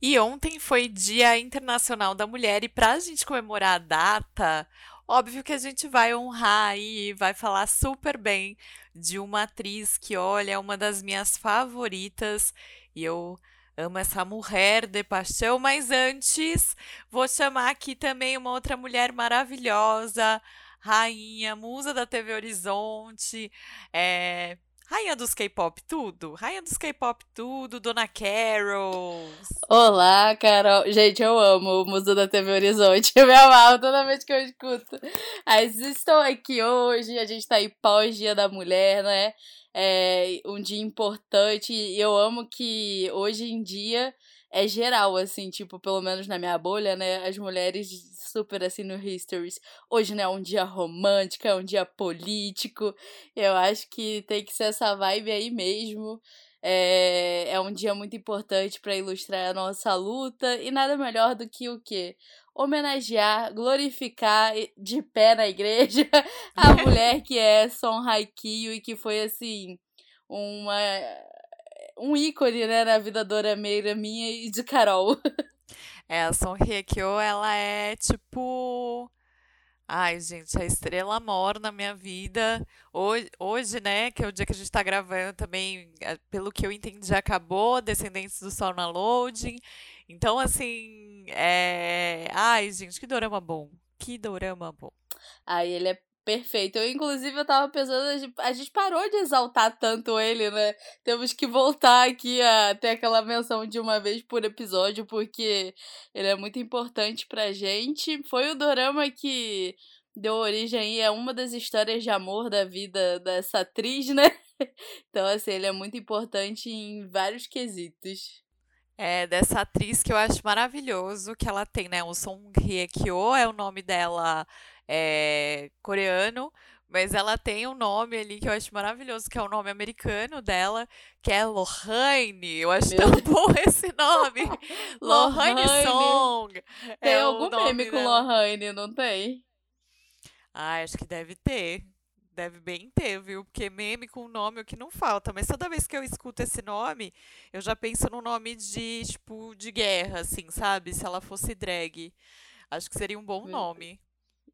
E ontem foi Dia Internacional da Mulher e para a gente comemorar a data, óbvio que a gente vai honrar e vai falar super bem de uma atriz que, olha, é uma das minhas favoritas e eu amo essa mulher de paixão, mas antes vou chamar aqui também uma outra mulher maravilhosa, rainha, musa da TV Horizonte, é, Rainha dos K-pop tudo? Rainha dos K-pop tudo, Dona Carol. Olá, Carol. Gente, eu amo o Museu da TV Horizonte. Eu me amarro toda vez que eu escuto. Mas estou aqui hoje, a gente tá aí pós-Dia da Mulher, né? É um dia importante e eu amo que hoje em dia é geral, assim, tipo, pelo menos na minha bolha, né? As mulheres super assim no Histories. Hoje não é um dia romântico, é um dia político. Eu acho que tem que ser essa vibe aí mesmo. É, é um dia muito importante para ilustrar a nossa luta e nada melhor do que o quê? Homenagear, glorificar de pé na igreja a mulher que é Son Haikyuu e que foi assim uma um ícone né, na vida dorameira minha e de Carol. É, a Son Hye Kyo, ela é tipo. Ai, gente, a estrela mor na minha vida. Hoje, hoje, né, que é o dia que a gente tá gravando também, é, pelo que eu entendi, já acabou Descendentes do Sol na Loading. Então, assim, é. Ai, gente, que dorama bom. Que dorama bom. Ai, ele é Perfeito. Eu, inclusive, eu tava pensando, a gente, parou de exaltar tanto ele, né? Temos que voltar aqui a ter aquela menção de uma vez por episódio, porque ele é muito importante pra gente. Foi o dorama que deu origem a uma das histórias de amor da vida dessa atriz, né? Então, assim, ele é muito importante em vários quesitos. É, dessa atriz que eu acho maravilhoso que ela tem, né? O Song Hye Kyo é o nome dela é, coreano, mas ela tem um nome ali que eu acho maravilhoso, que é o nome americano dela, que é Lohane. Eu acho Meu tão bom esse nome. Lohane Song. Tem é algum meme com Lohane, não tem? Ah, acho que deve ter. Deve bem ter, viu? Porque meme com nome é o que não falta. Mas toda vez que eu escuto esse nome, eu já penso no nome de, tipo, de guerra, assim, sabe? Se ela fosse drag. Acho que seria um bom nome.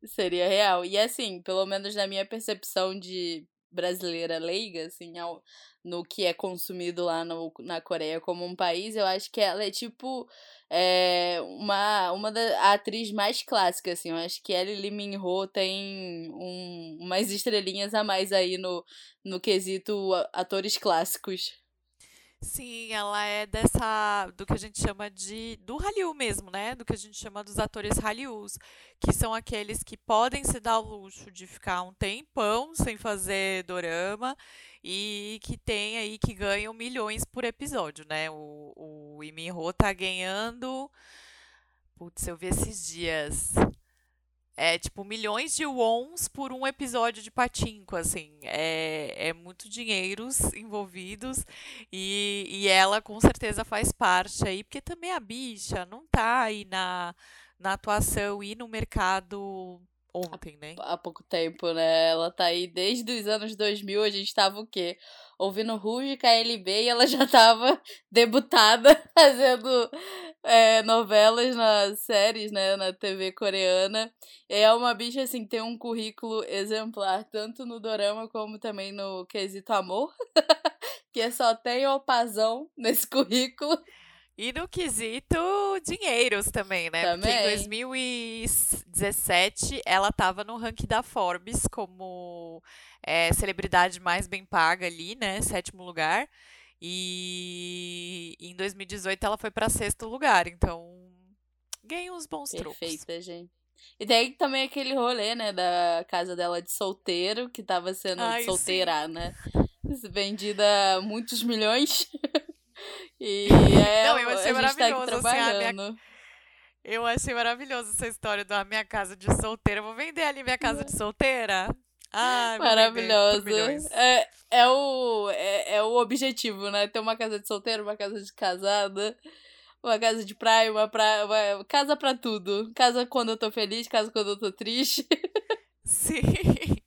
Seria real. E assim, pelo menos na minha percepção de brasileira leiga, assim, ao, no que é consumido lá no, na Coreia como um país, eu acho que ela é tipo é, uma, uma da atriz mais clássica, assim. Eu acho que ela e Lee Min Ho tem um, umas estrelinhas a mais aí no, no quesito atores clássicos. Sim, ela é dessa do que a gente chama de do Hallyu mesmo, né? Do que a gente chama dos atores Hallyus, que são aqueles que podem se dar o luxo de ficar um tempão sem fazer dorama e que tem aí que ganham milhões por episódio, né? O, o Iminho tá ganhando Putz, eu vi esses dias é tipo milhões de wons por um episódio de Patinco, assim. É, é muito dinheiros envolvidos e, e ela com certeza faz parte aí, porque também a bicha não tá aí na, na atuação e no mercado ontem, né? Há pouco tempo, né? Ela tá aí desde os anos 2000, a gente tava o quê? Ouvindo Ruge KLB e ela já tava debutada fazendo é, novelas nas séries, né? Na TV coreana. É uma bicha, assim, tem um currículo exemplar, tanto no dorama como também no quesito amor. que só tem opazão nesse currículo. E no quesito dinheiros também, né? Também. Porque em 2017 ela estava no ranking da Forbes como é, celebridade mais bem paga ali, né? Sétimo lugar. E em 2018 ela foi para sexto lugar. Então ganhou uns bons Perfeita. Perfeita, gente. E tem também aquele rolê, né, da casa dela de solteiro, que tava sendo Ai, solteira, sim. né? Vendida muitos milhões. E é, Não, eu achei tá aqui trabalhando. Assim, minha... Eu achei maravilhoso essa história da minha casa de solteira. vou vender ali minha casa de solteira. Ai, Maravilhoso. É, é, o, é, é o objetivo, né? Ter uma casa de solteiro, uma casa de casada, uma casa de praia, uma praia. Uma... Casa pra tudo. Casa quando eu tô feliz, casa quando eu tô triste. Sim.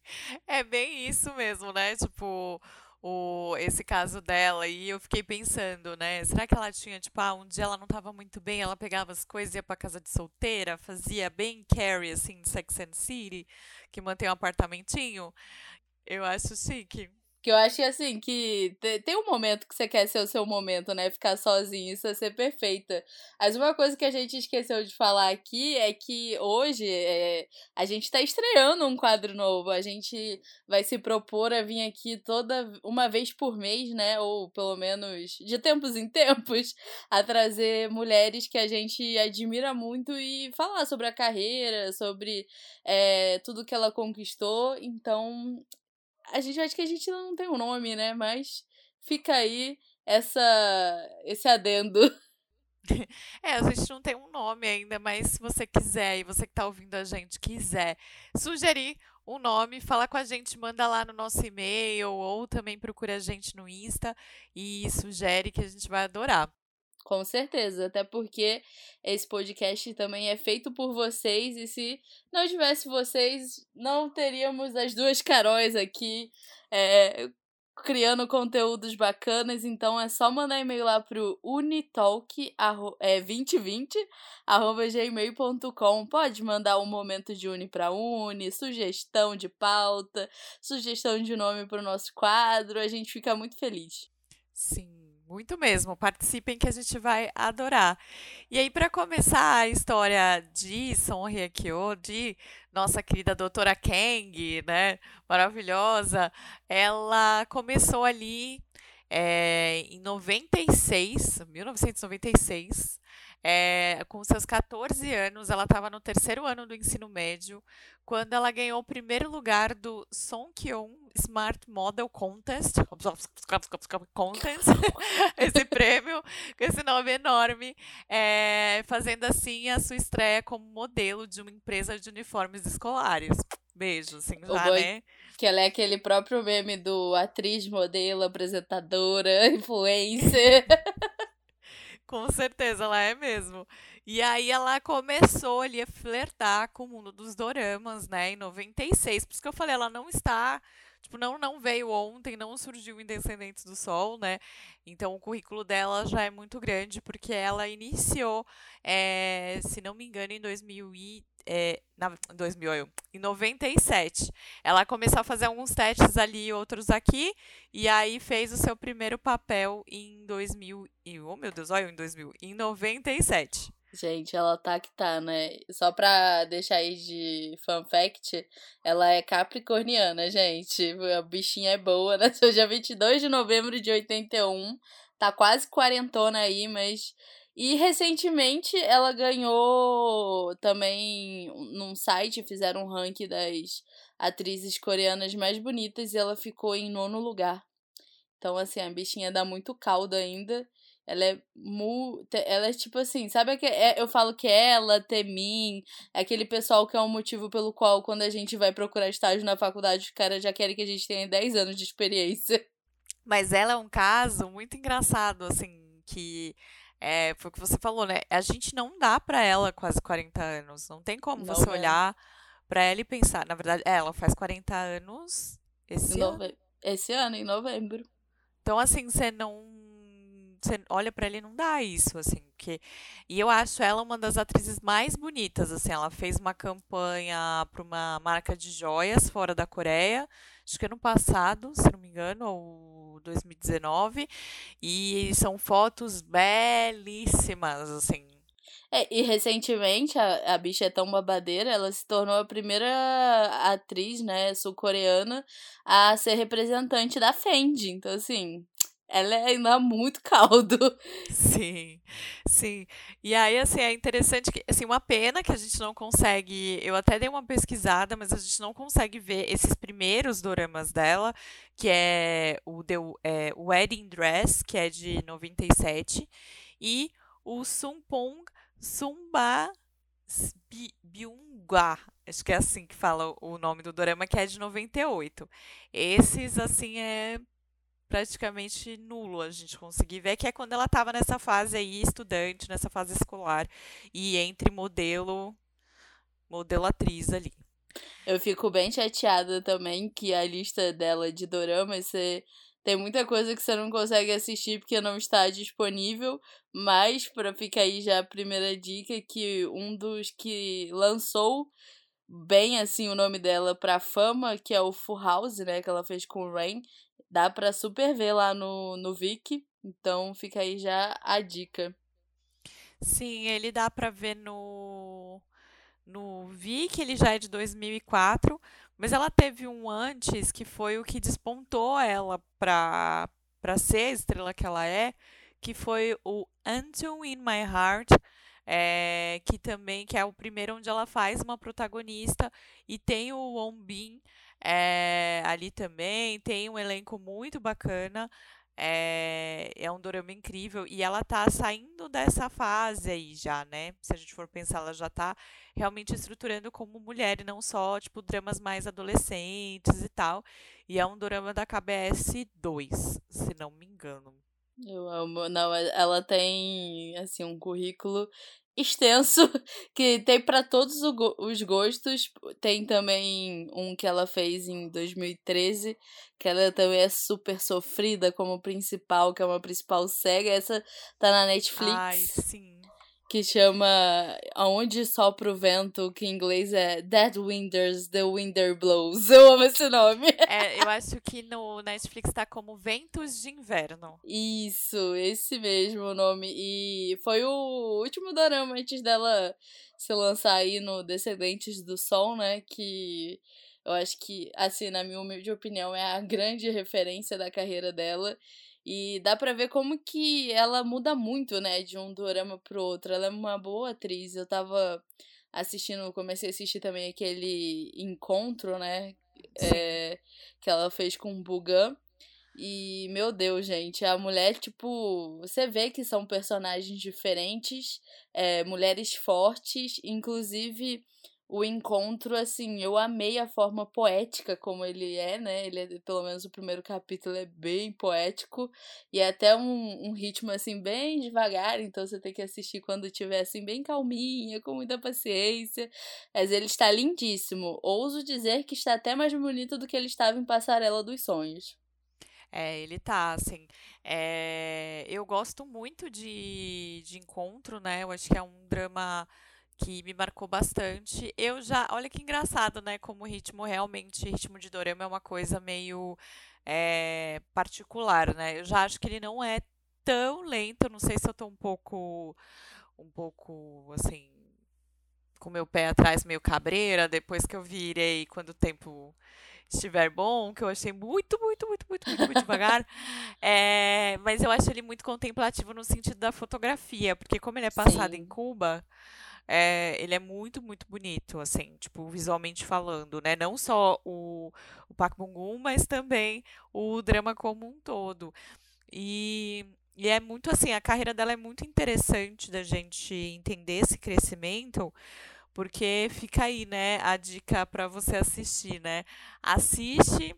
É bem isso mesmo, né? Tipo, o, esse caso dela e eu fiquei pensando, né? Será que ela tinha, tipo, ah, um dia ela não tava muito bem, ela pegava as coisas ia pra casa de solteira, fazia bem Carrie, assim, de Sex and City, que mantém um apartamentinho? Eu acho chique. Que eu acho assim, que tem um momento que você quer ser o seu momento, né? Ficar sozinho, isso é ser perfeita. Mas uma coisa que a gente esqueceu de falar aqui é que hoje é, a gente tá estreando um quadro novo. A gente vai se propor a vir aqui toda uma vez por mês, né? Ou pelo menos de tempos em tempos, a trazer mulheres que a gente admira muito e falar sobre a carreira, sobre é, tudo que ela conquistou. Então, a gente acha que a gente não tem um nome, né? Mas fica aí essa esse adendo. É, a gente não tem um nome ainda, mas se você quiser e você que está ouvindo a gente quiser sugerir um nome, fala com a gente, manda lá no nosso e-mail ou também procura a gente no Insta e sugere que a gente vai adorar. Com certeza, até porque esse podcast também é feito por vocês e se não tivesse vocês, não teríamos as duas Caróis aqui é, criando conteúdos bacanas. Então é só mandar e-mail lá pro unitalk é, 2020 arroba gmail.com. Pode mandar um momento de uni para uni, sugestão de pauta, sugestão de nome para o nosso quadro. A gente fica muito feliz. Sim. Muito mesmo. Participem que a gente vai adorar. E aí, para começar a história de Son Hyekyo, de nossa querida doutora Kang, né? Maravilhosa. Ela começou ali é, em 96, 1996. É, com seus 14 anos, ela estava no terceiro ano do ensino médio, quando ela ganhou o primeiro lugar do Songkyon Smart Model Contest, Contest esse prêmio, com esse nome enorme, é, fazendo assim a sua estreia como modelo de uma empresa de uniformes escolares. Beijo, assim, já, né? Que ela é aquele próprio meme do atriz, modelo, apresentadora, influencer. Com certeza, ela é mesmo. E aí ela começou ali a flertar com o mundo dos doramas, né, em 96. Por isso que eu falei, ela não está Tipo, não, não veio ontem, não surgiu em Descendentes do Sol, né? Então o currículo dela já é muito grande, porque ela iniciou, é, se não me engano, em 2000 e, é, na, 2000, em 97. Ela começou a fazer alguns testes ali, outros aqui, e aí fez o seu primeiro papel em 2000, e, oh meu Deus, olha, em 2000, em 97. Gente, ela tá que tá, né? Só pra deixar aí de fun fact, ela é capricorniana, gente. A bichinha é boa, né? Seu dia 22 de novembro de 81. Tá quase quarentona aí, mas. E recentemente ela ganhou também num site, fizeram um ranking das atrizes coreanas mais bonitas e ela ficou em nono lugar. Então, assim, a bichinha dá muito caldo ainda. Ela é mu... Ela é tipo assim, sabe que é, eu falo que ela, Temin, é aquele pessoal que é um motivo pelo qual quando a gente vai procurar estágio na faculdade, os caras já querem que a gente tenha 10 anos de experiência. Mas ela é um caso muito engraçado, assim, que é, foi o que você falou, né? A gente não dá para ela quase 40 anos. Não tem como não você é. olhar para ela e pensar. Na verdade, é, ela faz 40 anos esse Nove... ano. Esse ano, em novembro. Então, assim, você não você olha para ele não dá isso, assim, que e eu acho ela uma das atrizes mais bonitas, assim, ela fez uma campanha para uma marca de joias fora da Coreia, acho que ano passado, se não me engano, ou 2019, e são fotos belíssimas, assim. É, e recentemente a, a bicha é tão babadeira, ela se tornou a primeira atriz, né, sul-coreana a ser representante da Fendi. Então, assim, ela é ainda muito caldo. Sim, sim. E aí, assim, é interessante que, assim, uma pena que a gente não consegue. Eu até dei uma pesquisada, mas a gente não consegue ver esses primeiros doramas dela, que é o The é, Wedding Dress, que é de 97, e o Sumpong Sumba Byungwa, acho que é assim que fala o nome do dorama, que é de 98. Esses, assim, é praticamente nulo a gente conseguir ver, que é quando ela estava nessa fase aí, estudante, nessa fase escolar, e entre modelo, modelo atriz ali. Eu fico bem chateada também que a lista dela de doramas, você Tem muita coisa que você não consegue assistir porque não está disponível, mas para ficar aí já a primeira dica que um dos que lançou bem assim o nome dela pra fama, que é o Full House, né, que ela fez com o Rain, dá pra super ver lá no, no Viki, então fica aí já a dica. Sim, ele dá pra ver no no Viki, ele já é de 2004, mas ela teve um antes que foi o que despontou ela pra, pra ser a estrela que ela é, que foi o Until in My Heart, é, que também que é o primeiro onde ela faz uma protagonista e tem o Won Bin é, ali também, tem um elenco muito bacana. É, é um dorama incrível e ela tá saindo dessa fase aí já, né? Se a gente for pensar, ela já tá realmente estruturando como mulher e não só, tipo, dramas mais adolescentes e tal. E é um dorama da KBS 2, se não me engano. Eu amo. Não, ela tem, assim, um currículo extenso que tem para todos os gostos. Tem também um que ela fez em 2013, que ela também é super sofrida como principal, que é uma principal cega. Essa tá na Netflix. Ai, sim que chama Aonde Sopra o Vento, que em inglês é Dead Winters, The Winder Blows. Eu amo esse nome. É, eu acho que no Netflix tá como Ventos de Inverno. Isso, esse mesmo nome. E foi o último dorama antes dela se lançar aí no Descendentes do Sol, né? Que eu acho que, assim, na minha humilde opinião, é a grande referência da carreira dela. E dá pra ver como que ela muda muito, né, de um dorama pro outro. Ela é uma boa atriz. Eu tava assistindo, comecei a assistir também aquele encontro, né, é, que ela fez com o Bugan. E, meu Deus, gente, a mulher, tipo, você vê que são personagens diferentes, é, mulheres fortes, inclusive o encontro, assim, eu amei a forma poética como ele é, né? Ele é, pelo menos o primeiro capítulo é bem poético e é até um, um ritmo, assim, bem devagar, então você tem que assistir quando tiver, assim, bem calminha, com muita paciência. Mas ele está lindíssimo. Ouso dizer que está até mais bonito do que ele estava em Passarela dos Sonhos. É, ele tá, assim. É... Eu gosto muito de, de encontro, né? Eu acho que é um drama que me marcou bastante. Eu já, olha que engraçado, né? Como o ritmo realmente, ritmo de dorama é uma coisa meio é, particular, né? Eu já acho que ele não é tão lento. Não sei se eu tô um pouco, um pouco assim, com meu pé atrás, meio cabreira. Depois que eu virei, quando o tempo estiver bom, que eu achei muito, muito, muito, muito, muito, muito devagar. É, mas eu acho ele muito contemplativo no sentido da fotografia, porque como ele é passado Sim. em Cuba, é, ele é muito, muito bonito, assim, tipo, visualmente falando, né? Não só o, o Park Bong-gum, mas também o drama como um todo. E, e é muito assim, a carreira dela é muito interessante da gente entender esse crescimento, porque fica aí, né, a dica para você assistir, né? Assiste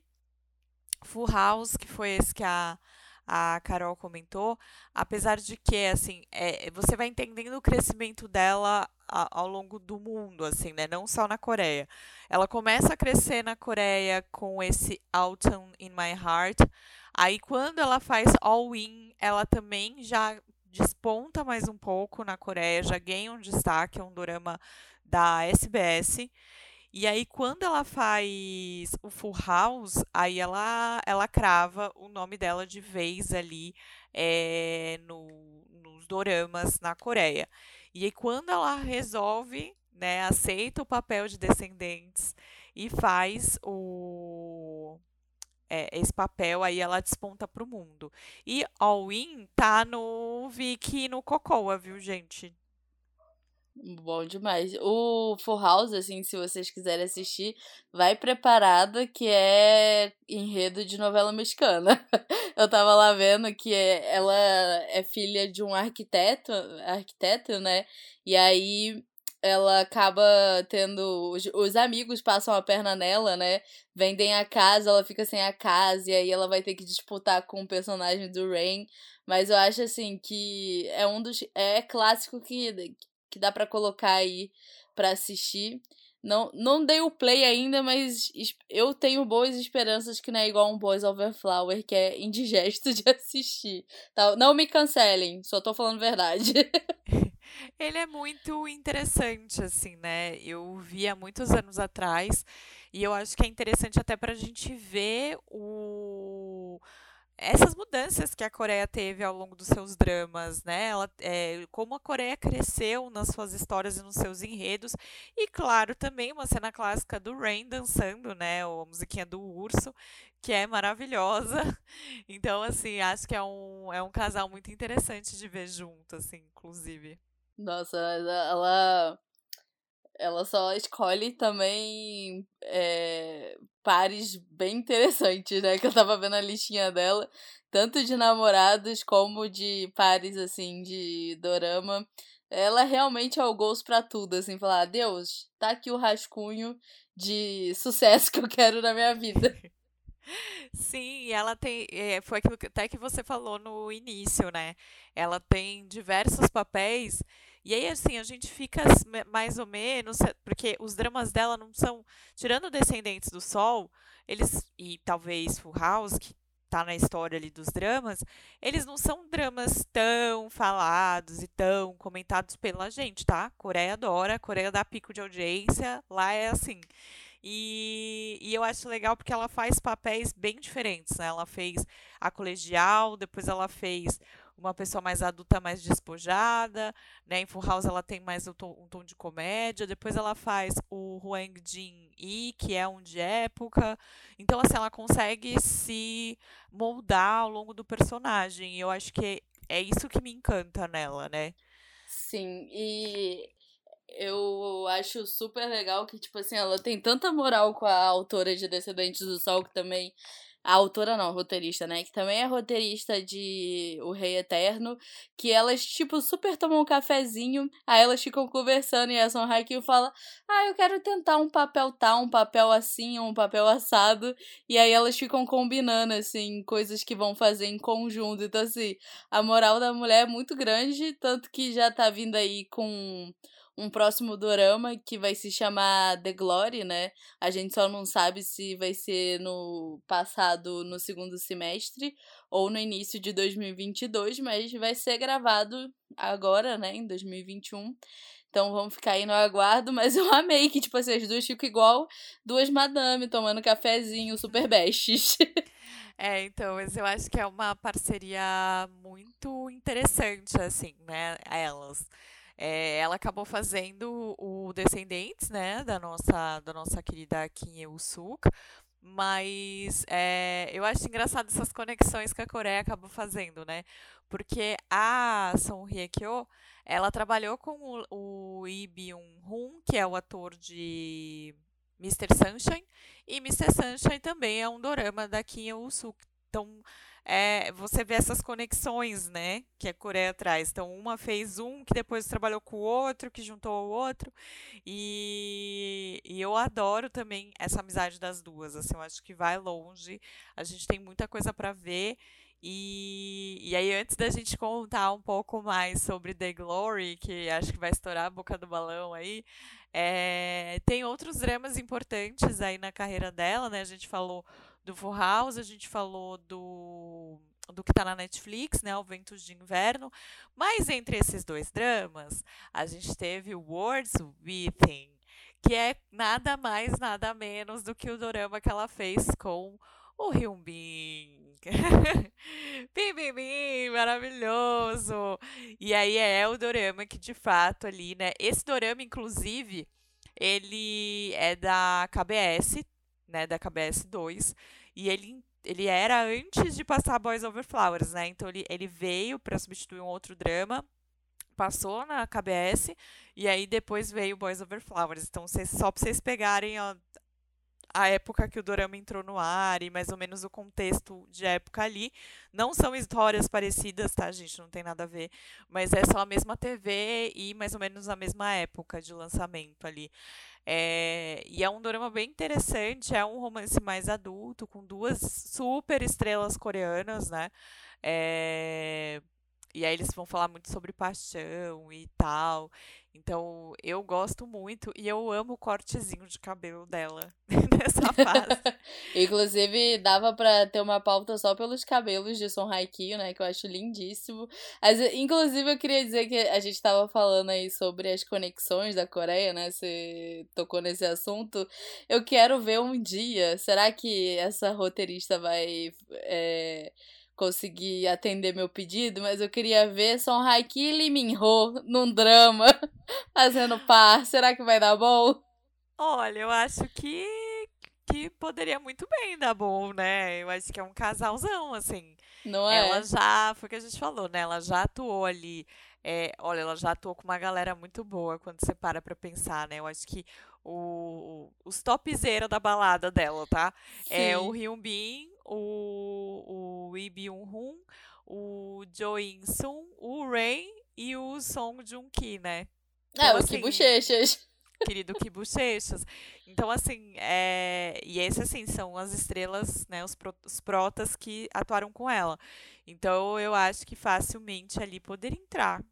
Full House, que foi esse que a a Carol comentou, apesar de que, assim, é, você vai entendendo o crescimento dela ao longo do mundo, assim, né? Não só na Coreia. Ela começa a crescer na Coreia com esse Autumn in My Heart. Aí, quando ela faz All In, ela também já desponta mais um pouco na Coreia, já ganha um destaque, é um drama da SBS. E aí, quando ela faz o Full House, aí ela, ela crava o nome dela de vez ali é, no, nos doramas na Coreia. E aí, quando ela resolve, né, aceita o papel de descendentes e faz o é, esse papel, aí ela desponta para o mundo. E All In tá no Vicky e no Cocoa, viu, gente? Bom demais. O Full House, assim, se vocês quiserem assistir, vai preparada que é enredo de novela mexicana. Eu tava lá vendo que é, ela é filha de um arquiteto, arquiteto, né? E aí ela acaba tendo. Os amigos passam a perna nela, né? Vendem a casa, ela fica sem a casa, e aí ela vai ter que disputar com o personagem do Rain. Mas eu acho assim que é um dos. É clássico que, que dá para colocar aí para assistir. Não, não dei o play ainda, mas eu tenho boas esperanças que não é igual um Boys Over Flower, que é indigesto de assistir. Tá? Não me cancelem, só tô falando verdade. Ele é muito interessante, assim, né? Eu vi há muitos anos atrás e eu acho que é interessante até pra gente ver o essas mudanças que a Coreia teve ao longo dos seus dramas, né? Ela, é, como a Coreia cresceu nas suas histórias e nos seus enredos. E, claro, também uma cena clássica do Rain dançando, né? A musiquinha do urso, que é maravilhosa. Então, assim, acho que é um, é um casal muito interessante de ver junto, assim, inclusive. Nossa, ela ela só escolhe também é, pares bem interessantes, né? Que eu tava vendo a listinha dela, tanto de namorados como de pares, assim, de dorama. Ela realmente é o gosto pra tudo, assim, falar, Deus, tá aqui o rascunho de sucesso que eu quero na minha vida. Sim, ela tem. É, foi aquilo que, até que você falou no início, né? Ela tem diversos papéis e aí, assim, a gente fica mais ou menos, porque os dramas dela não são, tirando Descendentes do Sol, eles, e talvez Full House, que tá na história ali dos dramas, eles não são dramas tão falados e tão comentados pela gente, tá? Coreia adora, Coreia dá pico de audiência, lá é assim. E, e eu acho legal porque ela faz papéis bem diferentes, né? Ela fez a colegial, depois ela fez uma pessoa mais adulta, mais despojada, né? Em Full House ela tem mais um tom, um tom de comédia, depois ela faz o Huang Jin Yi, que é um de época. Então, assim, ela consegue se moldar ao longo do personagem. E eu acho que é isso que me encanta nela, né? Sim, e eu acho super legal que, tipo assim, ela tem tanta moral com a autora de Descendentes do Sol, que também a autora não, roteirista, né? Que também é roteirista de O Rei Eterno. Que elas, tipo, super tomam um cafezinho. Aí elas ficam conversando e a Son Haikyuu fala: Ah, eu quero tentar um papel tal, um papel assim, um papel assado. E aí elas ficam combinando, assim, coisas que vão fazer em conjunto. Então, assim, a moral da mulher é muito grande. Tanto que já tá vindo aí com um próximo dorama que vai se chamar The Glory, né? A gente só não sabe se vai ser no passado, no segundo semestre ou no início de 2022, mas vai ser gravado agora, né, em 2021. Então vamos ficar aí no aguardo, mas eu amei que, tipo assim, as duas ficam igual duas madame tomando cafezinho, super bestes. É, então, eu acho que é uma parceria muito interessante, assim, né, elas. É, ela acabou fazendo o Descendentes, né, da nossa, da nossa querida Kim Il-suk, mas é, eu acho engraçado essas conexões que a Coreia acabou fazendo, né? Porque a Song Hye-kyo, ela trabalhou com o, o Lee Byung-hun, que é o ator de Mr. Sunshine, e Mr. Sunshine também é um dorama da Kim Il-suk. Então, é, você vê essas conexões, né, que a Coreia traz. Então, uma fez um, que depois trabalhou com o outro, que juntou o outro. E, e eu adoro também essa amizade das duas. Assim, eu acho que vai longe. A gente tem muita coisa para ver. E, e aí, antes da gente contar um pouco mais sobre The Glory, que acho que vai estourar a boca do balão aí, é, tem outros dramas importantes aí na carreira dela, né? A gente falou do Full House, a gente falou do do que está na Netflix, né, o Ventos de Inverno, mas entre esses dois dramas, a gente teve Words Within, que é nada mais, nada menos do que o dorama que ela fez com o Hyun Bin. bim, bim, bim, maravilhoso! E aí é o dorama que de fato ali, né, esse dorama inclusive, ele é da KBS, né, da KBS 2, e ele, ele era antes de passar Boys Over Flowers, né? Então ele, ele veio para substituir um outro drama, passou na KBS, e aí depois veio Boys Over Flowers. Então cês, só para vocês pegarem ó, a época que o dorama entrou no ar e mais ou menos o contexto de época ali. Não são histórias parecidas, tá, gente? Não tem nada a ver. Mas é só a mesma TV e mais ou menos a mesma época de lançamento ali. É, e é um drama bem interessante, é um romance mais adulto, com duas super estrelas coreanas, né? É, e aí eles vão falar muito sobre paixão e tal. Então, eu gosto muito e eu amo o cortezinho de cabelo dela nessa fase. Inclusive, dava pra ter uma pauta só pelos cabelos de Son Haikyuu, né? Que eu acho lindíssimo. Mas, inclusive, eu queria dizer que a gente tava falando aí sobre as conexões da Coreia, né? Você tocou nesse assunto. Eu quero ver um dia. Será que essa roteirista vai. É conseguir atender meu pedido, mas eu queria ver Son Haiki e Lee Min Ho num drama fazendo par. Será que vai dar bom? Olha, eu acho que que poderia muito bem dar bom, né? Eu acho que é um casalzão, assim. Não é? Ela já, foi o que a gente falou, né? Ela já atuou ali. É, olha, ela já atuou com uma galera muito boa quando você para pra pensar, né? Eu acho que o, os topzera da balada dela, tá? Sim. É o Hyun Bin, o, o Lee Byung-hun, o Jo In-sung, o Rain e o Song Joong-ki, né? Então, é, o assim, que bochechas. Querido que bochechas. Então, assim, é... e esses, assim, são as estrelas, né, os, pro... os protas que atuaram com ela. Então, eu acho que facilmente ali poderia entrar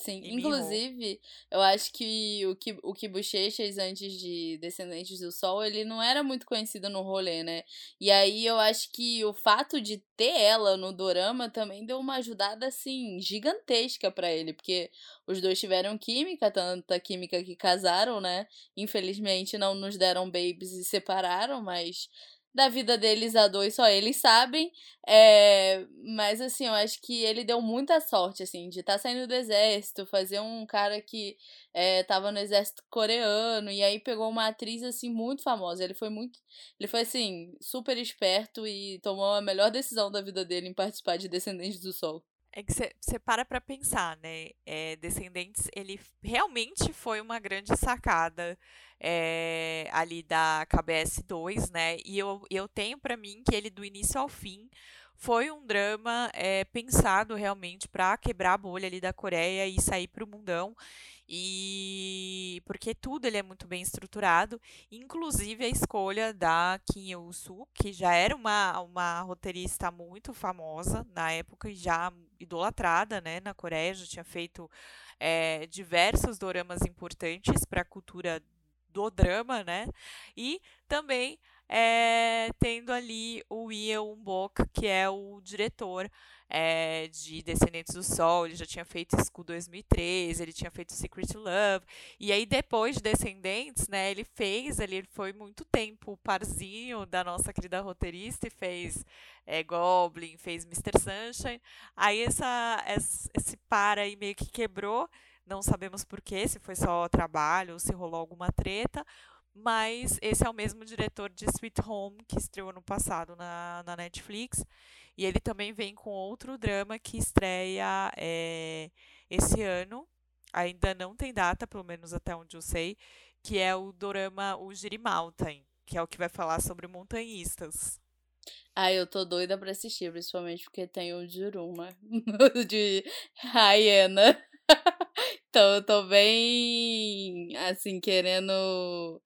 Sim, inclusive, eu acho que o que o que Bochechas antes de Descendentes do Sol, ele não era muito conhecido no rolê, né? E aí eu acho que o fato de ter ela no dorama também deu uma ajudada assim gigantesca para ele, porque os dois tiveram química, tanta química que casaram, né? Infelizmente não nos deram babies e separaram, mas da vida deles a dois, só eles sabem. É, mas assim, eu acho que ele deu muita sorte, assim, de estar tá saindo do exército, fazer um cara que é, tava no exército coreano, e aí pegou uma atriz, assim, muito famosa. Ele foi muito. Ele foi, assim, super esperto e tomou a melhor decisão da vida dele em participar de Descendentes do Sol. É que você para pra pensar, né? É, Descendentes, ele realmente foi uma grande sacada é, ali da KBS 2, né? E eu, eu tenho para mim que ele, do início ao fim, foi um drama é, pensado realmente para quebrar a bolha ali da Coreia e sair para o mundão. E porque tudo ele é muito bem estruturado, inclusive a escolha da Kim Il-soo, que já era uma, uma roteirista muito famosa na época e já idolatrada né, na Coreia, já tinha feito é, diversos doramas importantes para a cultura do drama, né? E também é, tendo ali o Ie Bok, que é o diretor é, de Descendentes do Sol, ele já tinha feito School 2013, ele tinha feito Secret Love, e aí depois de Descendentes, né, ele fez, ele foi muito tempo parzinho da nossa querida roteirista e fez é, Goblin, fez Mr. Sunshine, aí essa, esse par aí meio que quebrou, não sabemos porquê, se foi só trabalho ou se rolou alguma treta, mas esse é o mesmo diretor de Sweet Home, que estreou no passado na, na Netflix. E ele também vem com outro drama que estreia é, esse ano. Ainda não tem data, pelo menos até onde eu sei, que é o dorama O Jiri Mountain, que é o que vai falar sobre montanhistas. Ah, eu tô doida pra assistir, principalmente porque tem o Juruma de Hyena. então eu tô bem, assim, querendo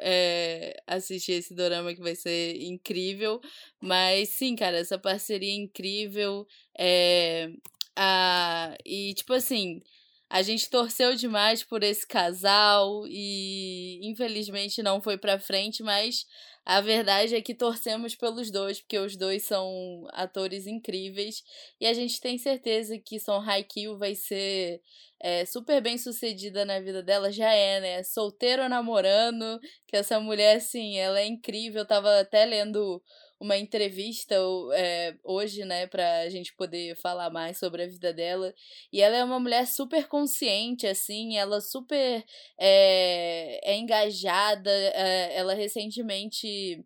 é, assistir esse dorama que vai ser incrível. Mas sim, cara, essa parceria é incrível. É, a, e, tipo assim, a gente torceu demais por esse casal e infelizmente não foi pra frente, mas a verdade é que torcemos pelos dois, porque os dois são atores incríveis. E a gente tem certeza que Son Haikyuu vai ser é, super bem sucedida na vida dela. Já é, né? Solteiro ou namorando. Que essa mulher, assim, ela é incrível. Eu tava até lendo uma entrevista é, hoje, né, pra gente poder falar mais sobre a vida dela. E ela é uma mulher super consciente, assim, ela super é, é engajada. É, ela recentemente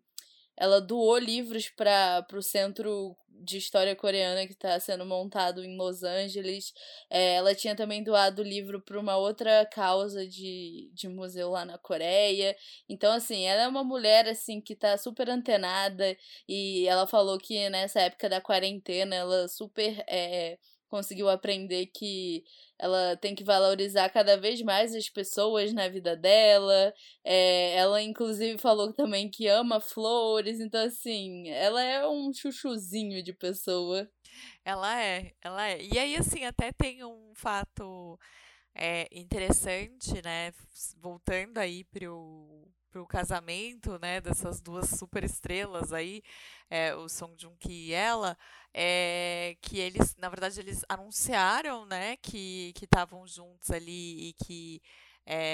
ela doou livros para o centro de história coreana que está sendo montado em Los Angeles. É, ela tinha também doado livro para uma outra causa de, de museu lá na Coreia. Então, assim, ela é uma mulher assim que está super antenada e ela falou que nessa época da quarentena ela super é, conseguiu aprender que ela tem que valorizar cada vez mais as pessoas na vida dela. É, ela, inclusive, falou também que ama flores. Então, assim, ela é um chuchuzinho de pessoa. Ela é, ela é. E aí, assim, até tem um fato é, interessante, né? Voltando aí pro, pro casamento, né? Dessas duas super estrelas aí, é, o Song Joong Ki e ela, é, que eles, na verdade, eles anunciaram, né? Que estavam juntos ali e que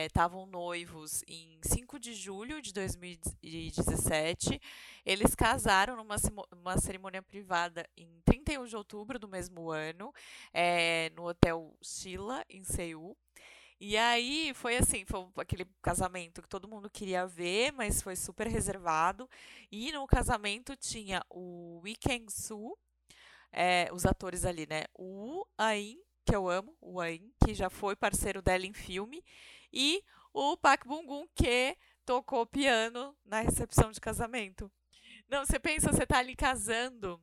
estavam é, noivos em 5 de julho de 2017. Eles casaram numa uma cerimônia privada em 31 de outubro do mesmo ano, é, no Hotel Sheila, em Seul. E aí foi assim, foi aquele casamento que todo mundo queria ver, mas foi super reservado. E no casamento tinha o Weekend Su, é, os atores ali, né? O Ain, que eu amo, o Ain, que já foi parceiro dela em filme, e o Pak Bungun, que tocou piano na recepção de casamento. Não, você pensa, você tá ali casando.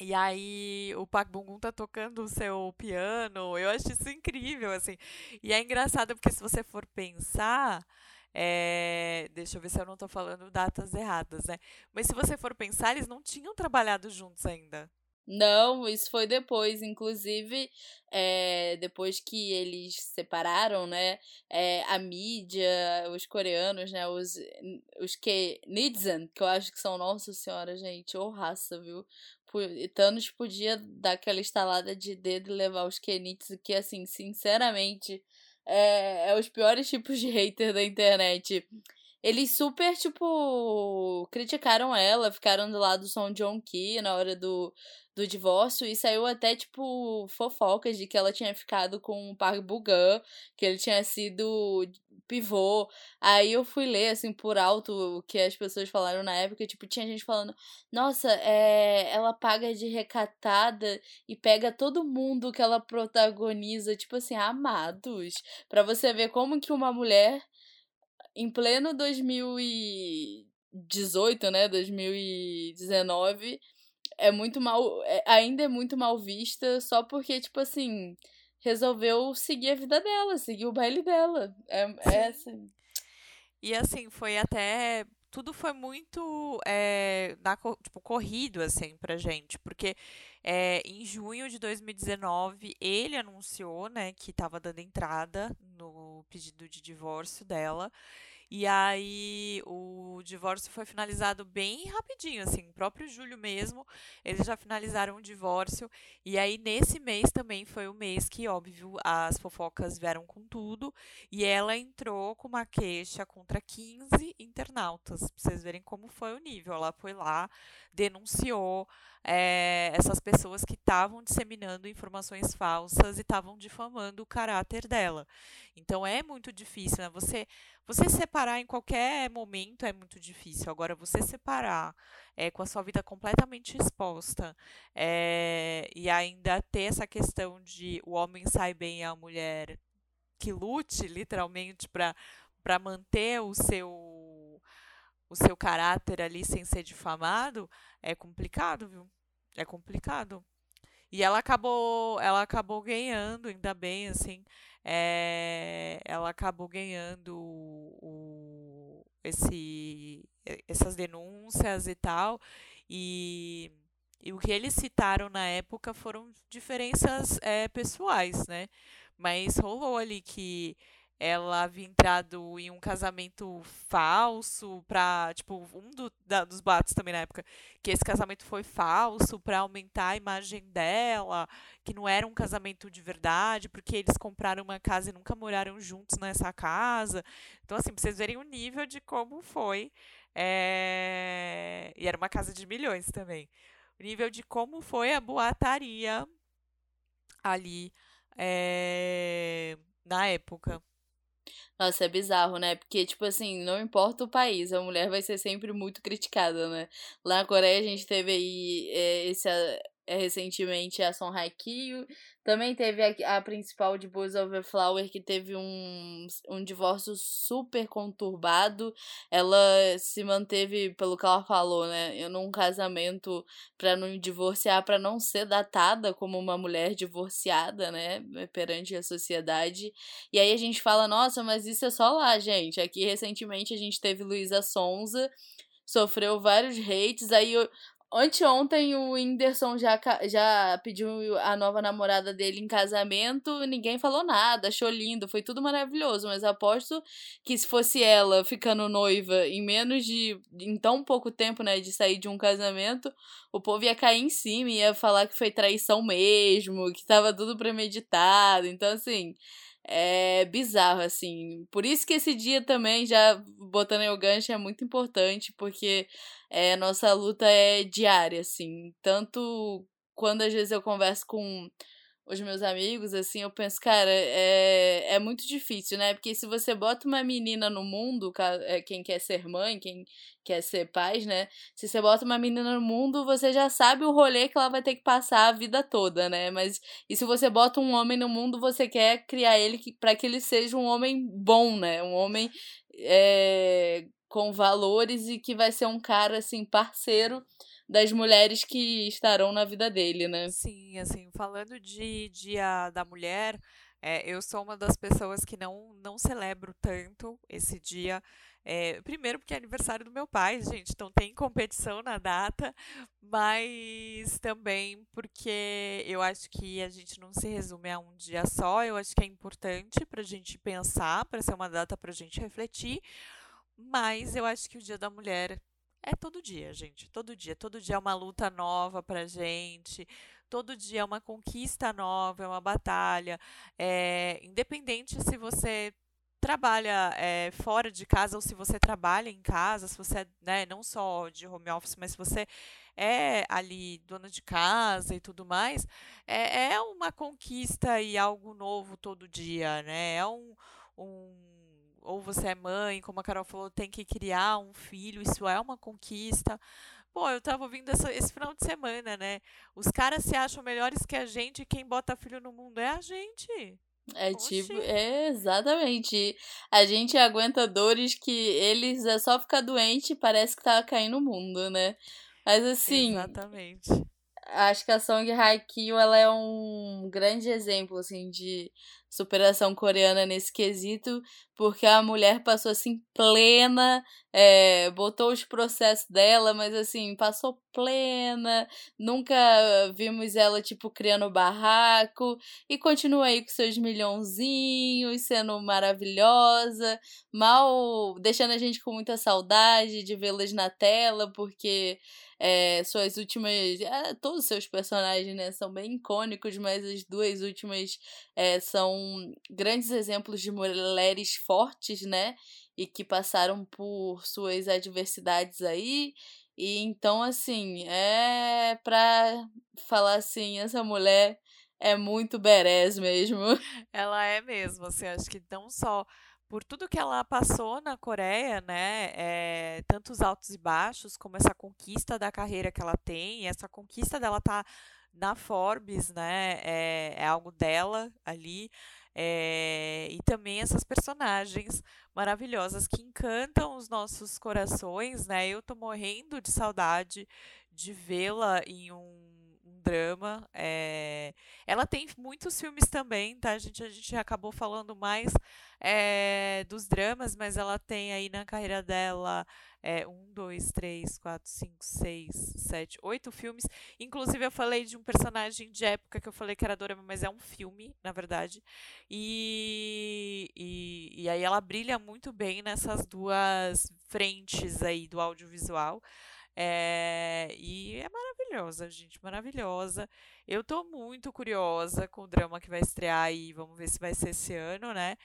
E aí o Pak Bungun tá tocando o seu piano. Eu acho isso incrível, assim. E é engraçado porque se você for pensar, é... deixa eu ver se eu não tô falando datas erradas, né? Mas se você for pensar, eles não tinham trabalhado juntos ainda. Não, isso foi depois. Inclusive, é, depois que eles separaram, né? É, a mídia, os coreanos, né? Os, os que. Nidzen, que eu acho que são, nossa senhora, gente, ou raça, viu? Thanos podia dar aquela estalada de dedo e levar os Kenitsu, que, assim, sinceramente, é, é os piores tipos de hater da internet. Eles super, tipo, criticaram ela, ficaram do lado do Song Joong Ki na hora do, do divórcio e saiu até, tipo, fofocas de que ela tinha ficado com o Park Bugan, que ele tinha sido pivô. Aí eu fui ler, assim, por alto o que as pessoas falaram na época, tipo, tinha gente falando, nossa, é, ela paga de recatada e pega todo mundo que ela protagoniza, tipo assim, amados. para você ver como que uma mulher em pleno 2018, né, 2019, é muito mal, é, ainda é muito mal vista só porque, tipo assim, resolveu seguir a vida dela, seguir o baile dela. É, é assim. E assim, foi até tudo foi muito é, na, tipo, corrido assim pra gente, porque é, em junho de 2019 ele anunciou, né, que estava dando entrada no pedido de divórcio dela. E aí o divórcio foi finalizado bem rapidinho, assim, próprio julho mesmo, eles já finalizaram o divórcio. E aí nesse mês também foi o mês que, óbvio, as fofocas vieram com tudo e ela entrou com uma queixa contra 15 internautas, pra vocês verem como foi o nível. Ela foi lá, denunciou é, essas pessoas que estavam disseminando informações falsas e estavam difamando o caráter dela. Então é muito difícil, né? Você, você separar em qualquer momento é muito difícil. Agora, você separar é, com a sua vida completamente exposta é, e ainda ter essa questão de o homem sai bem e a mulher que lute, literalmente, para manter o seu o seu caráter ali sem ser difamado, é complicado, viu? É complicado. E ela acabou, ela acabou ganhando, ainda bem, assim, é, ela acabou ganhando o, esse, essas denúncias e tal, e, e o que eles citaram na época foram diferenças é, pessoais, né? Mas rolou ali que ela havia entrado em um casamento falso pra, tipo, um do, da, dos batos também na época, que esse casamento foi falso para aumentar a imagem dela, que não era um casamento de verdade, porque eles compraram uma casa e nunca moraram juntos nessa casa. Então, assim, pra vocês verem o nível de como foi. É... E era uma casa de milhões também. O nível de como foi a boataria ali é... na época. Nossa, é bizarro, né? Porque, tipo assim, não importa o país, a mulher vai ser sempre muito criticada, né? Lá na Coreia a gente teve aí é, esse, recentemente a Son Haikyuu. Também teve a, a principal de Boys Over Flower, que teve um, um divórcio super conturbado. Ela se manteve, pelo que ela falou, né, num casamento para não divorciar, para não ser datada como uma mulher divorciada, né, perante a sociedade. E aí a gente fala, nossa, mas isso é só lá, gente. Aqui recentemente a gente teve Luísa Sonza, sofreu vários hates. Aí Anteontem o Whindersson já, já pediu a nova namorada dele em casamento, ninguém falou nada, achou lindo, foi tudo maravilhoso, mas aposto que se fosse ela ficando noiva em menos de. em tão pouco tempo, né, de sair de um casamento, o povo ia cair em cima, ia falar que foi traição mesmo, que tava tudo premeditado. Então, assim é bizarro, assim. Por isso que esse dia também, já botando aí o gancho, é muito importante, porque é, nossa luta é diária, assim. Tanto quando às vezes eu converso com os meus amigos, assim, eu penso, cara, é, é muito difícil, né? Porque se você bota uma menina no mundo, é, quem quer ser mãe, quem quer ser pai, né? Se você bota uma menina no mundo, você já sabe o rolê que ela vai ter que passar a vida toda, né? Mas e se você bota um homem no mundo, você quer criar ele para que ele seja um homem bom, né? Um homem é, com valores e que vai ser um cara, assim, parceiro das mulheres que estarão na vida dele, né? Sim, assim, falando de Dia da Mulher, é, eu sou uma das pessoas que não, não celebro tanto esse dia. É, primeiro porque é aniversário do meu pai, gente, então tem competição na data, mas também porque eu acho que a gente não se resume a um dia só, eu acho que é importante para a gente pensar, para ser uma data para a gente refletir, mas eu acho que o Dia da Mulher é todo dia, gente. Todo dia. Todo dia é uma luta nova pra gente. Todo dia é uma conquista nova, é uma batalha. É, independente se você trabalha é, fora de casa ou se você trabalha em casa, se você é né, não só de home office, mas se você é ali dona de casa e tudo mais, é, é uma conquista e algo novo todo dia, né? É um, um ou você é mãe, como a Carol falou, tem que criar um filho, isso é uma conquista. Pô, eu tava ouvindo essa, esse final de semana, né? Os caras se acham melhores que a gente e quem bota filho no mundo é a gente. É Oxi. tipo, é exatamente. A gente aguenta dores que eles é só ficar doente parece que tá caindo o mundo, né? Mas assim. Exatamente. Acho que a Song Haikyuu ela é um grande exemplo assim de superação coreana nesse quesito, porque a mulher passou assim plena, é, botou os processos dela, mas assim, passou plena, nunca vimos ela tipo criando barraco e continua aí com seus milhãozinhos, sendo maravilhosa, mal deixando a gente com muita saudade de vê-las na tela, porque é, suas últimas. É, todos os seus personagens né, são bem icônicos, mas as duas últimas é, são grandes exemplos de mulheres fortes, né? E que passaram por suas adversidades aí. E então, assim, é pra falar assim, essa mulher é muito berés mesmo. Ela é mesmo, assim, acho que não só por tudo que ela passou na Coreia, né? É, tantos altos e baixos, como essa conquista da carreira que ela tem, essa conquista dela tá na Forbes, né? É, é algo dela ali. É, e também essas personagens maravilhosas que encantam os nossos corações, né? Eu tô morrendo de saudade de vê-la em um drama. É... Ela tem muitos filmes também, tá? A gente, a gente acabou falando mais é, dos dramas, mas ela tem aí na carreira dela é, um, dois, três, quatro, cinco, seis, sete, oito filmes. Inclusive, eu falei de um personagem de época que eu falei que era drama, mas é um filme, na verdade. E, e, e aí ela brilha muito bem nessas duas frentes aí do audiovisual. É, e é maravilhosa, gente, maravilhosa. Eu tô muito curiosa com o drama que vai estrear aí, vamos ver se vai ser esse ano, né?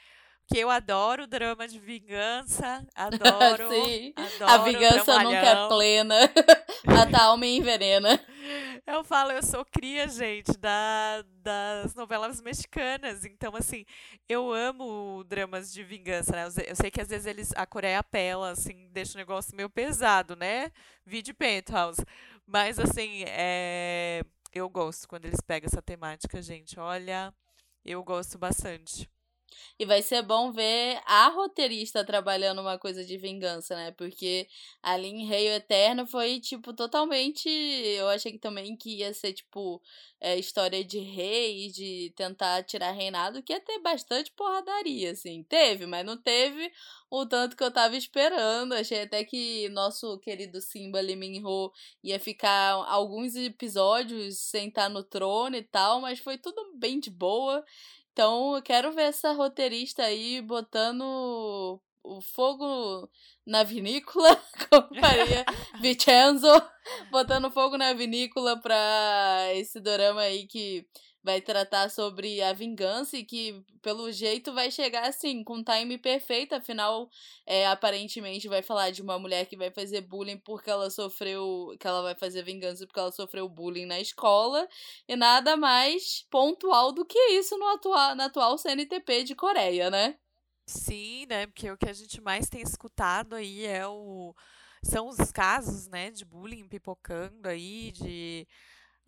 Porque eu adoro drama de vingança, adoro. Sim. Adoro a vingança nunca é plena, a alma envenena. Eu falo, eu sou cria, gente, da, das novelas mexicanas. Então, assim, eu amo dramas de vingança, né? Eu sei que às vezes eles, a Coreia apela, assim, deixa o negócio meio pesado, né? Vide Penthouse. Mas, assim, é eu gosto quando eles pegam essa temática, gente. Olha, eu gosto bastante. E vai ser bom ver a roteirista trabalhando uma coisa de vingança, né? Porque ali em Rei Eterno foi, tipo, totalmente. Eu achei que também que ia ser, tipo, é, história de rei, de tentar tirar reinado, que ia ter bastante porradaria, assim. Teve, mas não teve o tanto que eu tava esperando. Achei até que nosso querido Simba Lee Min-ho ia ficar alguns episódios sem estar no trono e tal, mas foi tudo bem de boa. Então, eu quero ver essa roteirista aí botando o fogo na vinícola, como faria Vincenzo, botando fogo na vinícola pra esse dorama aí que vai tratar sobre a vingança e que, pelo jeito, vai chegar assim, com time perfeito. Afinal, é, aparentemente vai falar de uma mulher que vai fazer bullying porque ela sofreu. que ela vai fazer vingança porque ela sofreu bullying na escola. E nada mais pontual do que isso no atual, na atual CNTP de Coreia, né? Sim, né? Porque o que a gente mais tem escutado aí é o. São os casos, né, de bullying pipocando aí, de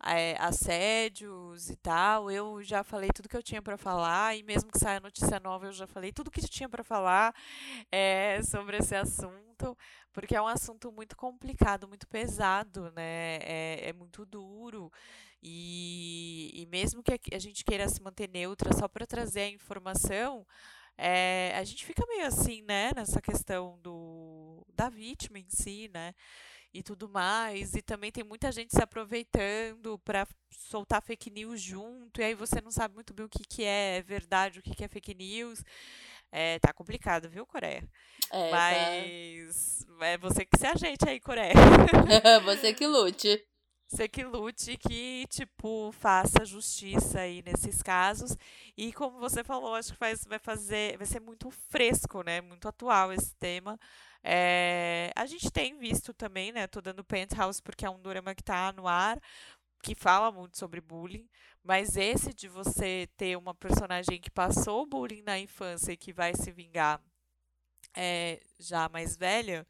é, assédios e tal. Eu já falei tudo que eu tinha para falar e mesmo que saia notícia nova, eu já falei tudo que eu tinha para falar é, sobre esse assunto, porque é um assunto muito complicado, muito pesado, né? É, é muito duro. E, e mesmo que a gente queira se manter neutra só para trazer a informação, é, a gente fica meio assim, né, nessa questão do, da vítima em si, né? E tudo mais. E também tem muita gente se aproveitando para soltar fake news junto, e aí você não sabe muito bem o que, que é verdade, o que, que é fake news. É, tá complicado, viu, Coreia? É, tá. Mas tá... é você que se ajeite aí, Coreia. você que lute. Você que lute, que, tipo, faça justiça aí nesses casos. E como você falou, acho que faz, vai fazer. Vai ser muito fresco, né? Muito atual esse tema. É, a gente tem visto também, né? Tô dando Penthouse porque é um drama que tá no ar, que fala muito sobre bullying, mas esse de você ter uma personagem que passou bullying na infância e que vai se vingar é, já mais velha,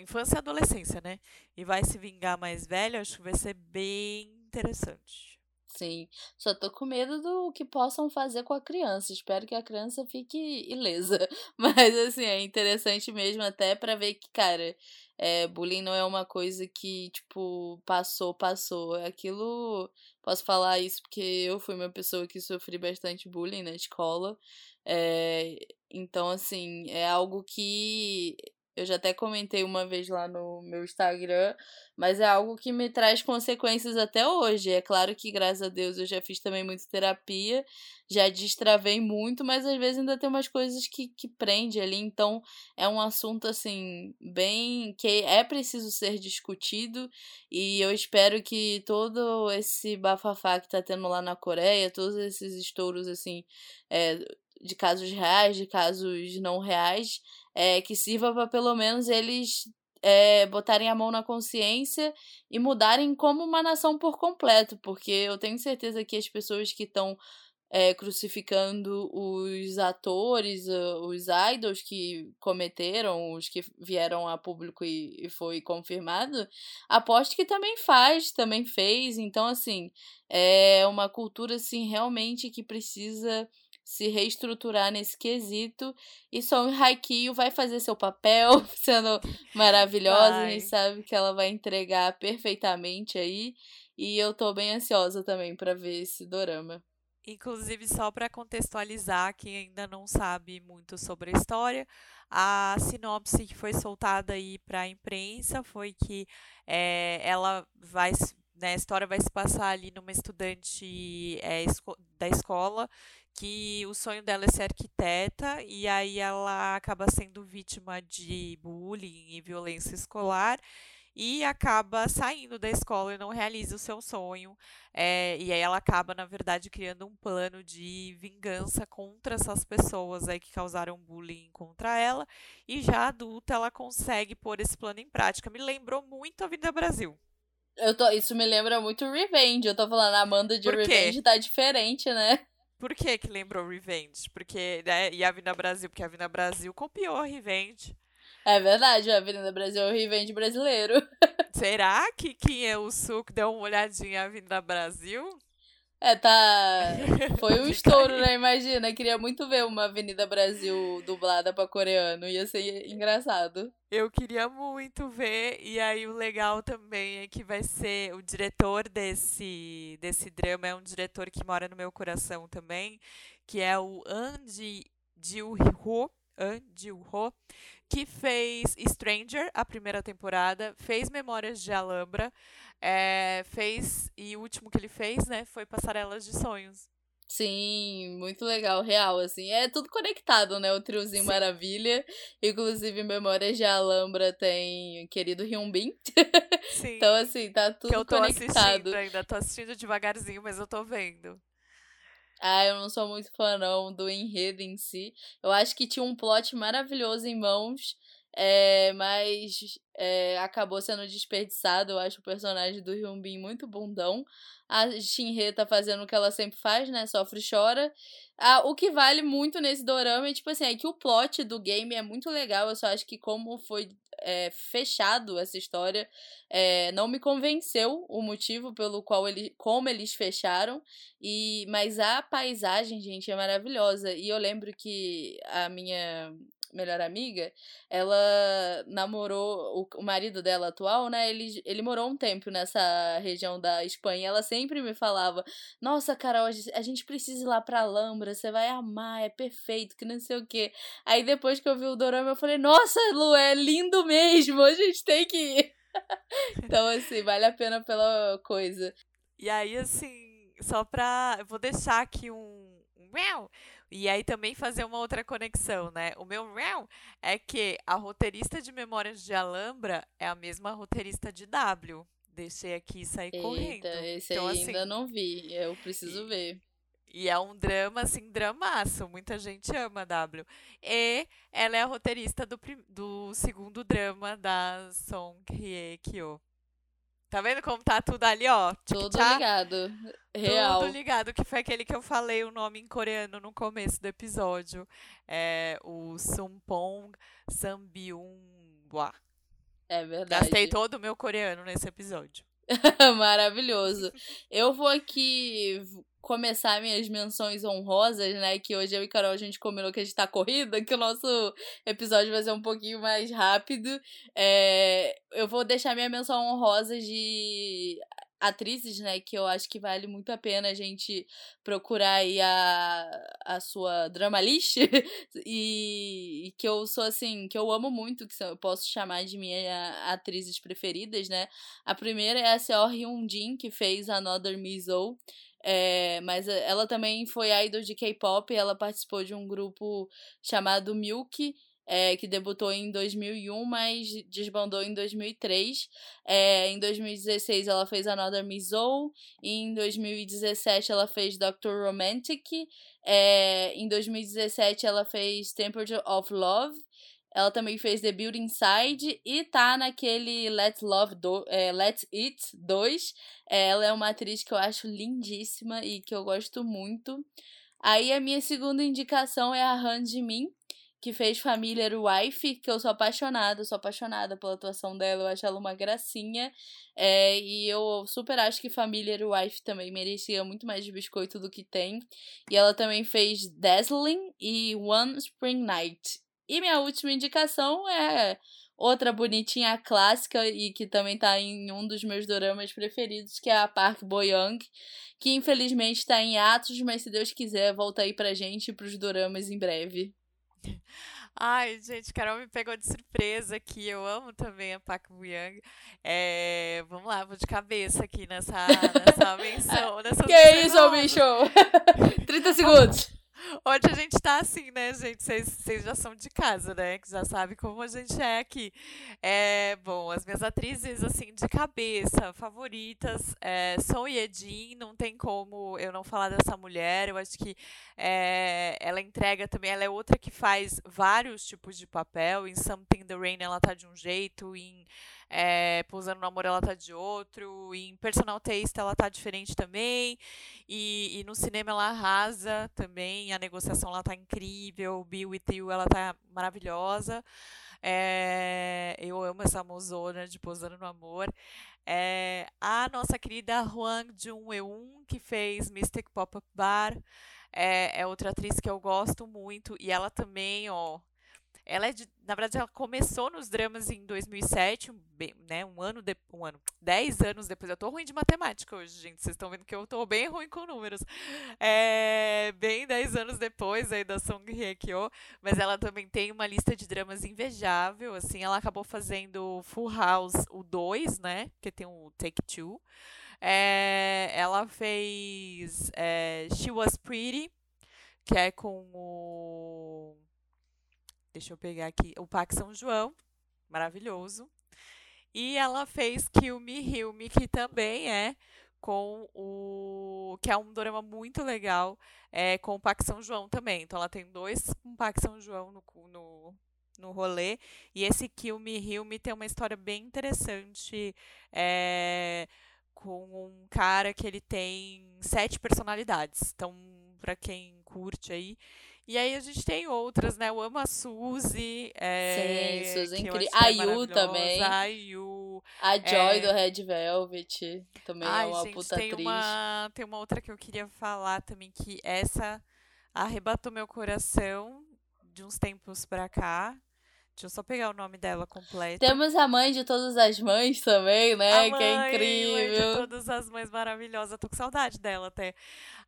infância e adolescência, né? E vai se vingar mais velha, acho que vai ser bem interessante. Sim, só tô com medo do que possam fazer com a criança. Espero que a criança fique ilesa. Mas, assim, é interessante mesmo até para ver que, cara, é, bullying não é uma coisa que, tipo, passou, passou. É aquilo. Posso falar isso porque eu fui uma pessoa que sofri bastante bullying na escola. É, então, assim, é algo que eu já até comentei uma vez lá no meu Instagram, mas é algo que me traz consequências até hoje. É claro que, graças a Deus, eu já fiz também muita terapia, já destravei muito, mas às vezes ainda tem umas coisas que, que prende ali. Então, é um assunto, assim, bem. que é preciso ser discutido. E eu espero que todo esse bafafá que tá tendo lá na Coreia, todos esses estouros, assim, é, de casos reais, de casos não reais, é, que sirva para pelo menos eles é, botarem a mão na consciência e mudarem como uma nação por completo, porque eu tenho certeza que as pessoas que estão é, crucificando os atores, os idols que cometeram, os que vieram a público e, e foi confirmado, aposto que também faz, também fez. Então, assim, é uma cultura assim realmente que precisa se reestruturar nesse quesito. E só o Haikyuu vai fazer seu papel, sendo maravilhosa. Vai. A gente sabe que ela vai entregar perfeitamente aí. E eu tô bem ansiosa também para ver esse dorama. Inclusive, só para contextualizar quem ainda não sabe muito sobre a história, a sinopse que foi soltada aí para a imprensa foi que é, ela vai né, a história vai se passar ali numa estudante é, esco da escola que o sonho dela é ser arquiteta e aí ela acaba sendo vítima de bullying e violência escolar e acaba saindo da escola e não realiza o seu sonho. É, e aí ela acaba, na verdade, criando um plano de vingança contra essas pessoas aí que causaram bullying contra ela. E já adulta, ela consegue pôr esse plano em prática. Me lembrou muito a Vida Brasil. Eu tô, isso me lembra muito Revenge. Eu tô falando, a Amanda de Revenge tá diferente, né? Por que que lembrou Revenge? Porque, né, e a Vina Brasil, porque a Vina Brasil copiou a Revenge. É verdade, a Avenida Brasil é o Revende brasileiro. Será que quem é o Sul deu uma olhadinha na Avenida Brasil? É, tá. Foi um estouro, né? Imagina. Queria muito ver uma Avenida Brasil dublada pra coreano. Ia ser engraçado. Eu queria muito ver. E aí, o legal também é que vai ser o diretor desse, desse drama. É um diretor que mora no meu coração também. Que é o Andy Jiu-ho. Jiu-ho que fez Stranger, a primeira temporada, fez Memórias de Alhambra, é, fez, e o último que ele fez, né, foi Passarelas de Sonhos. Sim, muito legal, real, assim. É tudo conectado, né? O triozinho Sim. maravilha. Inclusive, Memórias de Alhambra tem querido Hyunbin. Sim. então, assim, tá tudo que eu tô conectado. assistindo ainda, tô assistindo devagarzinho, mas eu tô vendo. Ah, eu não sou muito fã, não, do enredo em si. Eu acho que tinha um plot maravilhoso em mãos, é, mas é, acabou sendo desperdiçado. Eu acho o personagem do Hyunbin muito bundão. A Shinhe tá fazendo o que ela sempre faz, né? Sofre e chora. Ah, o que vale muito nesse dorama é, tipo assim, é que o plot do game é muito legal. Eu só acho que como foi é, fechado essa história, é, não me convenceu o motivo pelo qual ele, como eles fecharam. E mas a paisagem, gente, é maravilhosa. E eu lembro que a minha melhor amiga, ela namorou o, o marido dela atual, né? Ele, ele morou um tempo nessa região da Espanha. Ela sempre me falava: Nossa, Carol, a gente precisa ir lá pra Alhambra, você vai amar, é perfeito, que não sei o quê. Aí depois que eu vi o Dorama, eu falei: Nossa, Lu, é lindo mesmo, a gente tem que ir. então, assim, vale a pena pela coisa. E aí, assim, só pra. Eu vou deixar aqui um. um e aí também fazer uma outra conexão, né? O meu real é que a roteirista de Memórias de Alhambra é a mesma roteirista de W. Deixei aqui sair Eita, correndo. Esse então, aí assim, ainda não vi, eu preciso e, ver. E é um drama, assim, dramaço. Muita gente ama W. E ela é a roteirista do, do segundo drama da Song Hye Kyo. Tá vendo como tá tudo ali, ó? Tudo ligado. Real. Tudo ligado, que foi aquele que eu falei o nome em coreano no começo do episódio. É o Sumpong Sambyungwa. É verdade. Gastei todo o meu coreano nesse episódio. Maravilhoso. Eu vou aqui começar minhas menções honrosas, né? Que hoje eu e Carol a gente combinou que a gente tá corrida, que o nosso episódio vai ser um pouquinho mais rápido. É, eu vou deixar minha menção honrosa de atrizes, né, que eu acho que vale muito a pena a gente procurar aí a, a sua drama list e, e, que eu sou assim, que eu amo muito, que eu posso chamar de minha atrizes preferidas, né? A primeira é a Seo Hyun-jin, que fez Another Mizo. É, mas ela também foi idol de K-pop, ela participou de um grupo chamado Milk, é, que debutou em 2001, mas desbandou em 2003. É, em 2016 ela fez Another Mizzou, em 2017 ela fez Doctor Romantic, é, em 2017 ela fez Temperature of Love, ela também fez The Building Inside e tá naquele Let's Love do, é, Let's Eat 2. É, ela é uma atriz que eu acho lindíssima e que eu gosto muito. Aí a minha segunda indicação é a Han Jimin, que fez Familiar Wife, que eu sou apaixonada, sou apaixonada pela atuação dela, eu acho ela uma gracinha. É, e eu super acho que Familiar Wife também merecia muito mais de biscoito do que tem. E ela também fez Dazzling e One Spring Night. E minha última indicação é outra bonitinha clássica e que também tá em um dos meus doramas preferidos, que é a Park Bo-young, que infelizmente tá em atos, mas se Deus quiser, volta aí pra gente e pros doramas em breve. Ai, gente, Carol me pegou de surpresa aqui. Eu amo também a Park Bo-young. É, vamos lá, vou de cabeça aqui nessa, nessa menção. Nessa que é isso, bicho? 30 segundos. Hoje a gente tá assim, né, gente? Vocês já são de casa, né? Que já sabem como a gente é aqui. É, bom, as minhas atrizes, assim, de cabeça, favoritas, é, Son Yedin, não tem como eu não falar dessa mulher. Eu acho que é, ela entrega também, ela é outra que faz vários tipos de papel. Em Something the Rain ela tá de um jeito, em é, Pousando no Amor ela tá de outro, em Personal Taste ela tá diferente também, e, e no cinema ela arrasa também, a negociação ela tá incrível, Be With You ela tá maravilhosa. É, eu amo essa mozona de Posando no Amor. É, a nossa querida Huang Jun-eun, que fez Mystic Pop-Up Bar, é, é outra atriz que eu gosto muito. E ela também, ó, ela é de, na verdade, ela começou nos dramas em 2007, bem, né, um ano, de, um ano, dez anos depois. Eu tô ruim de matemática hoje, gente. Vocês estão vendo que eu tô bem ruim com números. É, bem dez anos depois aí da Song Hye Kyo, mas ela também tem uma lista de dramas invejável. Assim, ela acabou fazendo Full House o 2, né? Que tem o Take Two. É, ela fez é, She Was Pretty, que é com o Deixa eu pegar aqui. O Pac São João, maravilhoso. E ela fez Kill Me, Heal Me, que também é com o. que é um drama muito legal, é, com o Pac São João também. Então ela tem dois com o Pac São João no, no, no rolê. E esse Kill Me, Heal Me tem uma história bem interessante. É, com um cara que ele tem sete personalidades. Então, para quem curte aí. E aí a gente tem outras, né? Eu amo a Suzy. É, Sim, Suzy incrível. A Yu também. A Yu. A Joy é... do Red Velvet também é Ai, é uma gente, puta tem atriz. Uma, tem uma outra que eu queria falar também, que essa arrebatou meu coração de uns tempos pra cá. Deixa eu só pegar o nome dela completo. Temos a mãe de todas as mães também, né? A que é incrível. Mãe de todas as mães maravilhosas. tô com saudade dela até.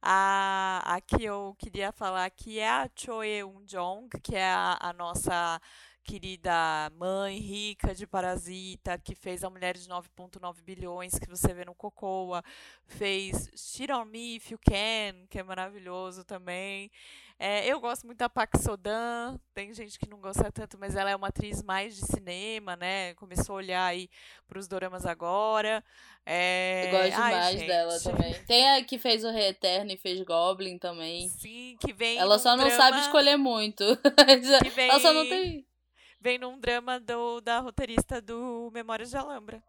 A, a que eu queria falar aqui é a Choi Eun-jong, que é a, a nossa querida mãe rica de Parasita, que fez A Mulher de 9.9 bilhões, que você vê no Cocoa, fez Shit on Me If You Can, que é maravilhoso também. É, eu gosto muito da Pax Sodan, tem gente que não gosta tanto, mas ela é uma atriz mais de cinema, né? Começou a olhar aí para os doramas agora. É... Eu gosto demais Ai, dela também. Tem a que fez o Rei Eterno e fez Goblin também. Sim, que vem. Ela só não drama... sabe escolher muito. Ela só não tem vem num drama do, da roteirista do Memórias de Alhambra.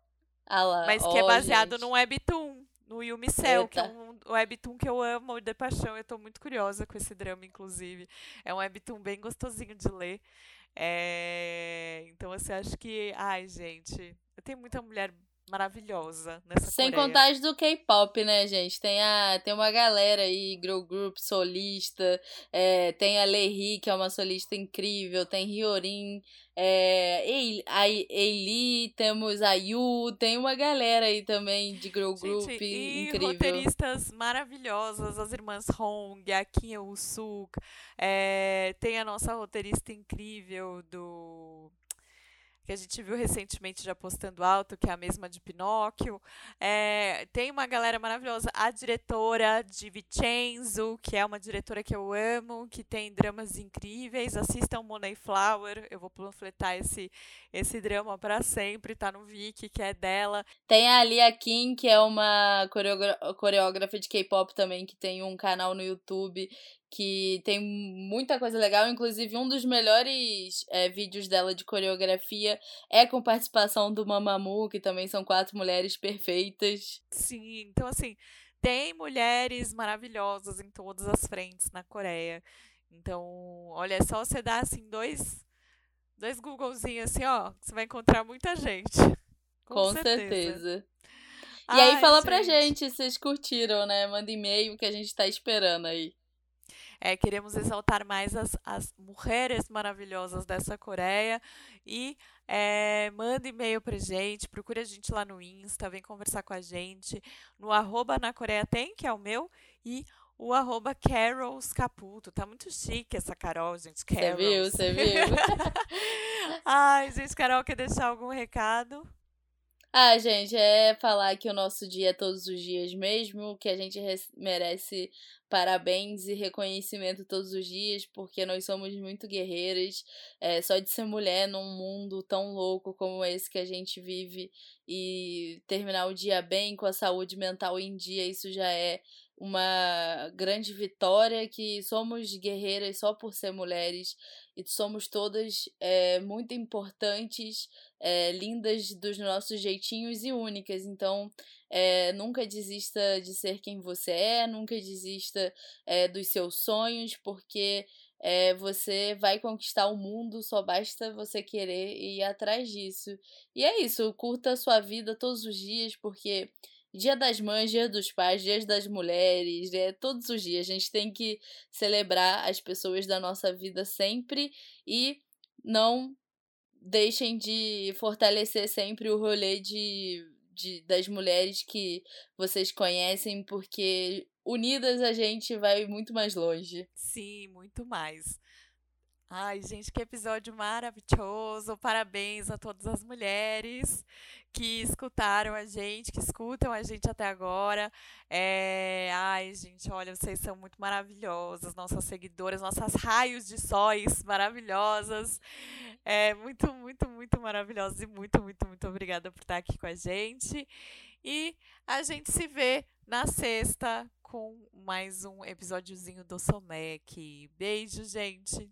Ah lá, mas que oh, é baseado gente. num webtoon, no Yumi Cell, que é um webtoon que eu amo de paixão. Eu tô muito curiosa com esse drama, inclusive. É um webtoon bem gostosinho de ler. É... Então, você assim, acha que. Ai, gente, eu tenho muita mulher maravilhosa nessa Sem Coreia. contar do K-pop, né, gente? Tem, a, tem uma galera aí, girl group, solista, é, tem a Lehi, que é uma solista incrível, tem Hyorin, é, a Eili, temos a Yu, tem uma galera aí também de girl group gente, e incrível. roteiristas maravilhosas, as irmãs Hong, a Kim Eul-suk, é, tem a nossa roteirista incrível do que a gente viu recentemente já postando alto, que é a mesma de Pinóquio. É, tem uma galera maravilhosa, a diretora de Vincenzo, que é uma diretora que eu amo, que tem dramas incríveis. Assistam Money Flower, eu vou panfletar esse, esse drama para sempre, tá no Viki, que é dela. Tem a Lia Kim, que é uma coreógrafa de K-pop também, que tem um canal no YouTube que tem muita coisa legal, inclusive um dos melhores é, vídeos dela de coreografia é com participação do Mamamoo, que também são quatro mulheres perfeitas. Sim, então assim, tem mulheres maravilhosas em todas as frentes na Coreia. Então, olha, é só você dar assim dois dois Googlezinhos assim, ó, você vai encontrar muita gente. Com, com certeza. certeza. E Ai, aí fala gente. pra gente se vocês curtiram, né? Manda e-mail que a gente tá esperando aí. É, queremos exaltar mais as, as mulheres maravilhosas dessa Coreia. E é, manda e-mail pra gente, procura a gente lá no Insta, vem conversar com a gente. No arroba na Coreia tem, que é o meu, e o arroba Carols Caputo. Tá muito chique essa Carol, gente. Você viu, você viu. Ai, gente, Carol, quer deixar algum recado? Ah, gente, é falar que o nosso dia é todos os dias mesmo, que a gente merece parabéns e reconhecimento todos os dias, porque nós somos muito guerreiras. É, só de ser mulher num mundo tão louco como esse que a gente vive e terminar o dia bem, com a saúde mental em dia, isso já é uma grande vitória, que somos guerreiras só por ser mulheres e somos todas é, muito importantes, é, lindas dos nossos jeitinhos e únicas. Então, é, nunca desista de ser quem você é, nunca desista dos seus sonhos, porque você vai conquistar o mundo, só basta você querer ir atrás disso. E é isso, curta a sua vida todos os dias, porque Dia das Mães, Dia dos Pais, Dia das Mulheres, é, todos os dias. A gente tem que celebrar as pessoas da nossa vida sempre e não deixem de fortalecer sempre o rolê de, de, das mulheres que vocês conhecem, porque unidas a gente vai muito mais longe. Sim, muito mais. Ai, gente, que episódio maravilhoso! Parabéns a todas as mulheres que escutaram a gente, que escutam a gente até agora. É... Ai, gente, olha, vocês são muito maravilhosas, nossas seguidoras, nossas raios de sóis maravilhosas. É muito, muito, muito maravilhosas e muito, muito, muito obrigada por estar aqui com a gente. E a gente se vê na sexta com mais um episódiozinho do Somec. Beijo, gente!